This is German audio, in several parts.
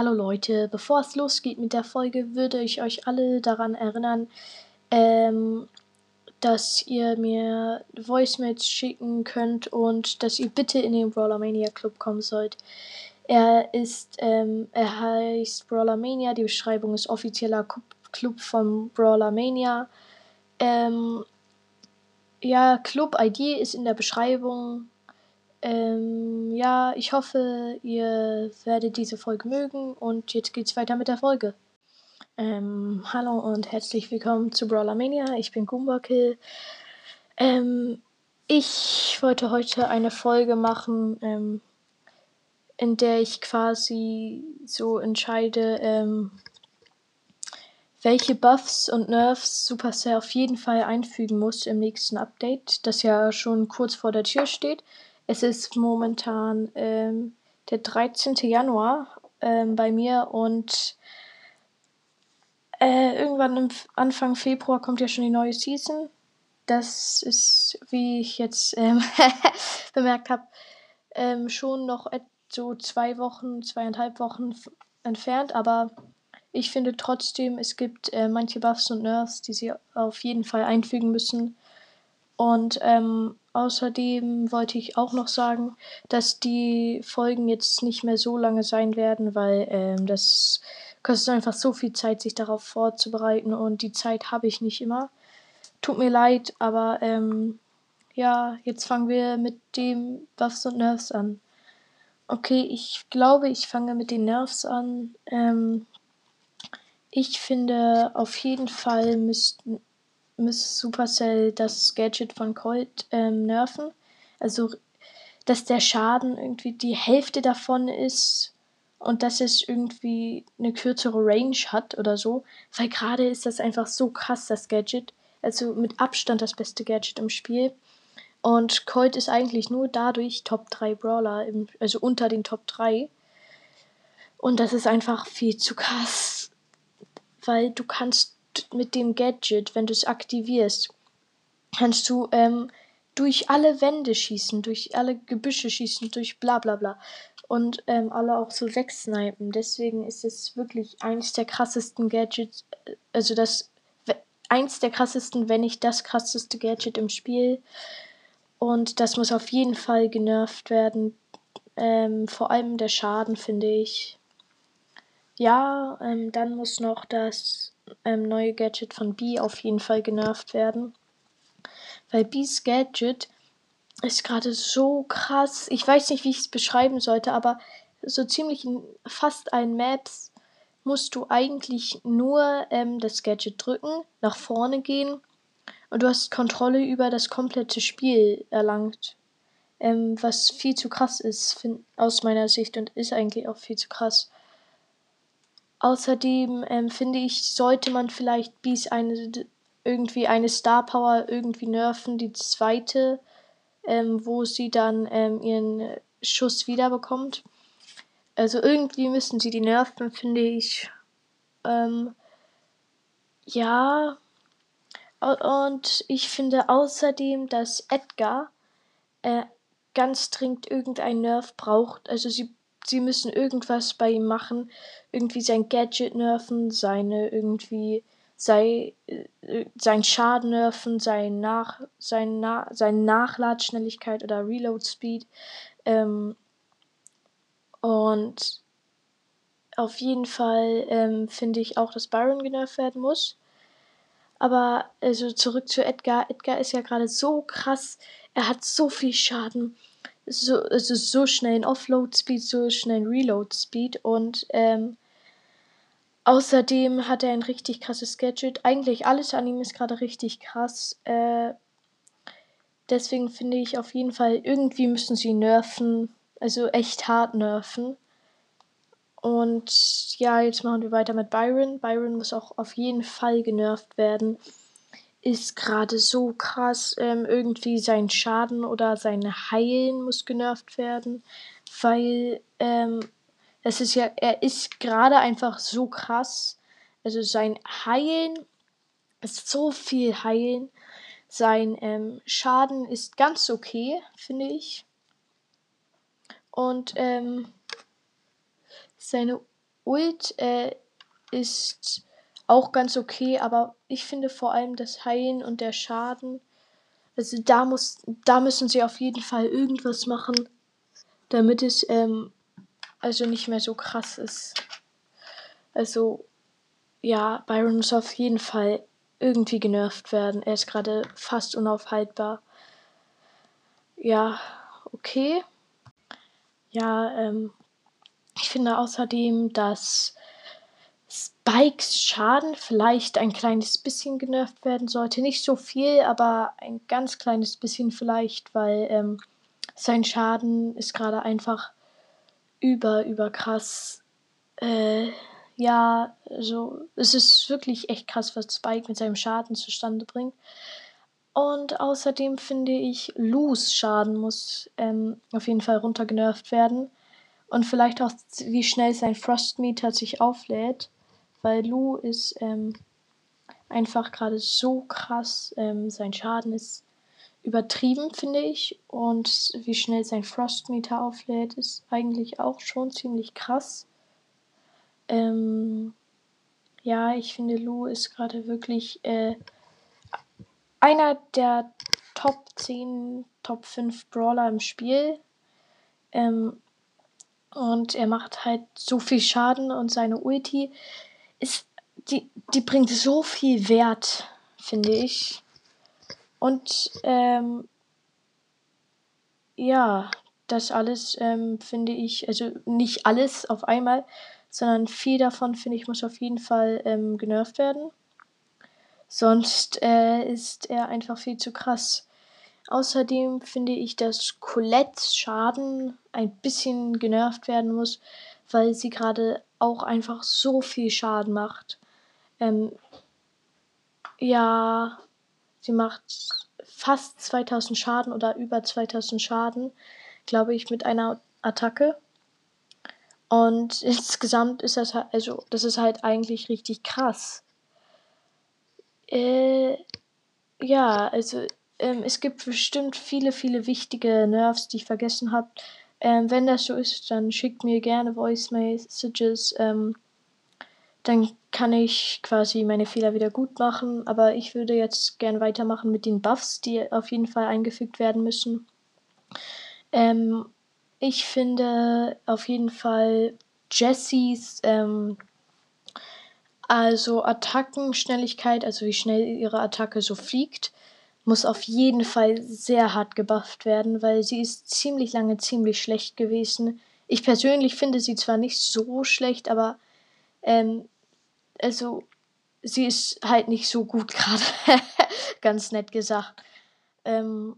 Hallo Leute, bevor es losgeht mit der Folge, würde ich euch alle daran erinnern, ähm, dass ihr mir Voicemails schicken könnt und dass ihr bitte in den Brawler Mania Club kommen sollt. Er ist, ähm, er heißt Brawler Mania, die Beschreibung ist offizieller Club von Brawler Mania. Ähm, ja, Club-ID ist in der Beschreibung. Ähm, ja, ich hoffe, ihr werdet diese Folge mögen und jetzt geht's weiter mit der Folge. Ähm, hallo und herzlich willkommen zu Brawler Mania. Ich bin Goombakill. Ähm, ich wollte heute eine Folge machen, ähm, in der ich quasi so entscheide, ähm, welche Buffs und Nerfs Supercell auf jeden Fall einfügen muss im nächsten Update, das ja schon kurz vor der Tür steht. Es ist momentan ähm, der 13. Januar ähm, bei mir und äh, irgendwann Anfang Februar kommt ja schon die neue Season. Das ist, wie ich jetzt ähm, bemerkt habe, ähm, schon noch so zwei Wochen, zweieinhalb Wochen entfernt, aber ich finde trotzdem, es gibt äh, manche Buffs und Nerfs, die sie auf jeden Fall einfügen müssen. Und ähm, außerdem wollte ich auch noch sagen, dass die Folgen jetzt nicht mehr so lange sein werden, weil ähm, das kostet einfach so viel Zeit, sich darauf vorzubereiten und die Zeit habe ich nicht immer. Tut mir leid, aber ähm, ja, jetzt fangen wir mit dem Buffs und Nerfs an. Okay, ich glaube, ich fange mit den Nerfs an. Ähm, ich finde, auf jeden Fall müssten müsste Supercell das Gadget von Colt ähm, nerven. Also, dass der Schaden irgendwie die Hälfte davon ist und dass es irgendwie eine kürzere Range hat oder so. Weil gerade ist das einfach so krass, das Gadget. Also mit Abstand das beste Gadget im Spiel. Und Colt ist eigentlich nur dadurch Top 3 Brawler, im, also unter den Top 3. Und das ist einfach viel zu krass. Weil du kannst mit dem Gadget, wenn du es aktivierst, kannst du ähm, durch alle Wände schießen, durch alle Gebüsche schießen, durch bla bla bla. Und ähm, alle auch so wegsnipen. Deswegen ist es wirklich eins der krassesten Gadgets, äh, also das eins der krassesten, wenn nicht das krasseste Gadget im Spiel. Und das muss auf jeden Fall genervt werden. Ähm, vor allem der Schaden, finde ich. Ja, ähm, dann muss noch das ähm, neue Gadget von B auf jeden Fall genervt werden. Weil B's Gadget ist gerade so krass. Ich weiß nicht, wie ich es beschreiben sollte, aber so ziemlich in fast allen Maps musst du eigentlich nur ähm, das Gadget drücken, nach vorne gehen und du hast Kontrolle über das komplette Spiel erlangt. Ähm, was viel zu krass ist, find, aus meiner Sicht und ist eigentlich auch viel zu krass. Außerdem ähm, finde ich, sollte man vielleicht Bees eine irgendwie eine Star Power irgendwie nerven, die zweite, ähm, wo sie dann ähm, ihren Schuss wiederbekommt. Also irgendwie müssen sie die nerven, finde ich. Ähm, ja. Und ich finde außerdem, dass Edgar äh, ganz dringend irgendein Nerv braucht. Also sie sie müssen irgendwas bei ihm machen, irgendwie sein Gadget nerven, seine irgendwie sei äh, sein Schaden nerven, sein nach sein Na, seine Nachladschnelligkeit oder Reload Speed ähm, und auf jeden Fall ähm, finde ich auch, dass Byron genervt werden muss. Aber also zurück zu Edgar. Edgar ist ja gerade so krass. Er hat so viel Schaden so, also so schnell ein Offload-Speed, so schnell ein Reload-Speed und ähm, außerdem hat er ein richtig krasses Gadget. Eigentlich alles an ihm ist gerade richtig krass. Äh, deswegen finde ich auf jeden Fall, irgendwie müssen sie nerven, also echt hart nerven. Und ja, jetzt machen wir weiter mit Byron. Byron muss auch auf jeden Fall genervt werden ist gerade so krass. Ähm, irgendwie sein Schaden oder sein Heilen muss genervt werden, weil ähm, es ist ja, er ist gerade einfach so krass. Also sein Heilen ist so viel Heilen. Sein ähm, Schaden ist ganz okay, finde ich. Und ähm, seine Ult äh, ist auch ganz okay, aber ich finde vor allem das Heilen und der Schaden, also da muss, da müssen sie auf jeden Fall irgendwas machen, damit es ähm, also nicht mehr so krass ist. Also ja, Byron muss auf jeden Fall irgendwie genervt werden. Er ist gerade fast unaufhaltbar. Ja, okay. Ja, ähm, ich finde außerdem, dass Spikes Schaden vielleicht ein kleines bisschen genervt werden sollte. Nicht so viel, aber ein ganz kleines bisschen vielleicht, weil ähm, sein Schaden ist gerade einfach über, über krass. Äh, ja, also es ist wirklich echt krass, was Spike mit seinem Schaden zustande bringt. Und außerdem finde ich, Lus Schaden muss ähm, auf jeden Fall runtergenervt werden. Und vielleicht auch, wie schnell sein Frostmeter sich auflädt. Weil Lu ist ähm, einfach gerade so krass. Ähm, sein Schaden ist übertrieben, finde ich. Und wie schnell sein Frostmeter auflädt, ist eigentlich auch schon ziemlich krass. Ähm, ja, ich finde, Lu ist gerade wirklich äh, einer der Top 10, Top 5 Brawler im Spiel. Ähm, und er macht halt so viel Schaden und seine Ulti ist, die, die bringt so viel Wert, finde ich. Und ähm, ja, das alles ähm, finde ich, also nicht alles auf einmal, sondern viel davon, finde ich, muss auf jeden Fall ähm, genervt werden. Sonst äh, ist er einfach viel zu krass. Außerdem finde ich, dass Colettes Schaden ein bisschen genervt werden muss, weil sie gerade auch einfach so viel Schaden macht. Ähm, ja, sie macht fast 2000 Schaden oder über 2000 Schaden, glaube ich, mit einer Attacke. Und insgesamt ist das halt, also, das ist halt eigentlich richtig krass. Äh, ja, also, ähm, es gibt bestimmt viele, viele wichtige Nerves, die ich vergessen habe. Ähm, wenn das so ist, dann schickt mir gerne Voice Messages. Ähm, dann kann ich quasi meine Fehler wieder gut machen. Aber ich würde jetzt gerne weitermachen mit den Buffs, die auf jeden Fall eingefügt werden müssen. Ähm, ich finde auf jeden Fall Jessies, ähm, also Attackenschnelligkeit, also wie schnell ihre Attacke so fliegt, muss auf jeden Fall sehr hart gebufft werden, weil sie ist ziemlich lange ziemlich schlecht gewesen. Ich persönlich finde sie zwar nicht so schlecht, aber ähm, also sie ist halt nicht so gut gerade, ganz nett gesagt. Ähm,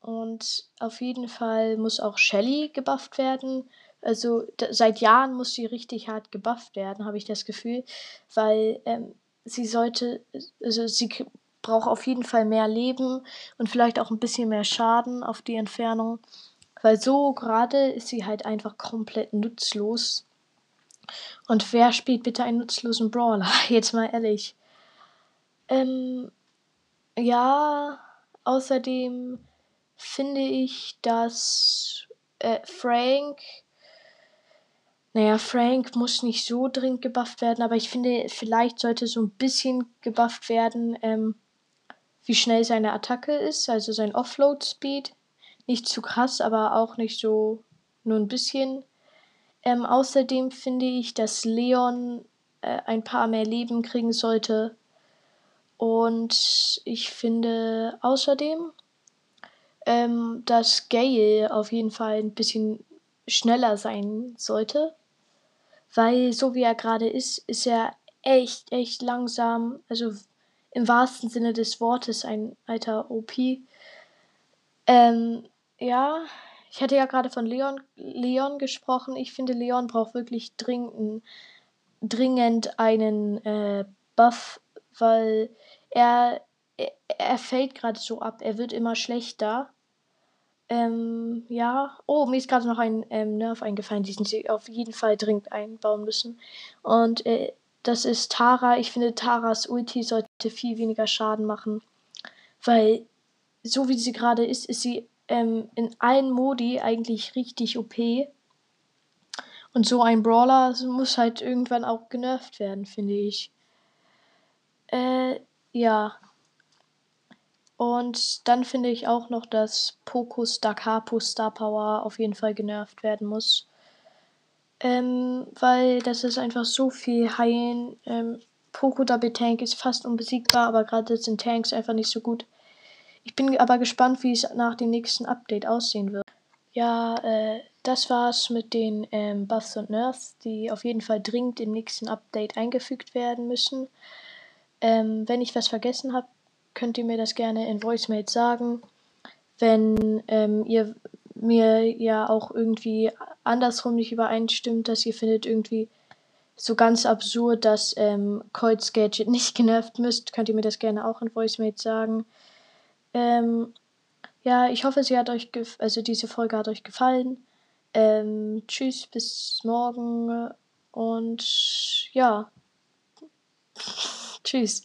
und auf jeden Fall muss auch Shelly gebufft werden. Also seit Jahren muss sie richtig hart gebufft werden, habe ich das Gefühl, weil ähm, sie sollte, also sie braucht auf jeden Fall mehr Leben und vielleicht auch ein bisschen mehr Schaden auf die Entfernung, weil so gerade ist sie halt einfach komplett nutzlos. Und wer spielt bitte einen nutzlosen Brawler? Jetzt mal ehrlich. Ähm, ja, außerdem finde ich, dass äh, Frank, naja, Frank muss nicht so dringend gebufft werden, aber ich finde, vielleicht sollte so ein bisschen gebufft werden, ähm, wie schnell seine Attacke ist, also sein Offload-Speed. Nicht zu krass, aber auch nicht so nur ein bisschen. Ähm, außerdem finde ich, dass Leon äh, ein paar mehr Leben kriegen sollte. Und ich finde außerdem, ähm, dass Gale auf jeden Fall ein bisschen schneller sein sollte. Weil so wie er gerade ist, ist er echt, echt langsam. Also im wahrsten Sinne des Wortes ein alter OP. Ähm, ja, ich hatte ja gerade von Leon, Leon gesprochen. Ich finde, Leon braucht wirklich dringend, dringend einen äh, Buff, weil er, er, er fällt gerade so ab. Er wird immer schlechter. Ähm, ja. Oh, mir ist gerade noch ein ähm, Nerv eingefallen, diesen sie auf jeden Fall dringend einbauen müssen. Und äh, das ist Tara. Ich finde, Taras Ulti sollte viel weniger Schaden machen. Weil, so wie sie gerade ist, ist sie ähm, in allen Modi eigentlich richtig OP. Und so ein Brawler muss halt irgendwann auch genervt werden, finde ich. Äh, ja. Und dann finde ich auch noch, dass Poco Star Capo Star Power auf jeden Fall genervt werden muss. Ähm, weil das ist einfach so viel heilen. Ähm, Poco Double Tank ist fast unbesiegbar, aber gerade sind Tanks einfach nicht so gut. Ich bin aber gespannt, wie es nach dem nächsten Update aussehen wird. Ja, äh, das war's mit den ähm, Buffs und Nerfs, die auf jeden Fall dringend im nächsten Update eingefügt werden müssen. Ähm, wenn ich was vergessen habe, könnt ihr mir das gerne in Voicemail sagen. Wenn ähm, ihr mir ja auch irgendwie andersrum nicht übereinstimmt, dass ihr findet irgendwie so ganz absurd, dass ähm, Colts Gadget nicht genervt müsst, könnt ihr mir das gerne auch in Voicemail sagen. Ähm, ja, ich hoffe, sie hat euch, also diese Folge hat euch gefallen. Ähm, tschüss, bis morgen und ja. tschüss.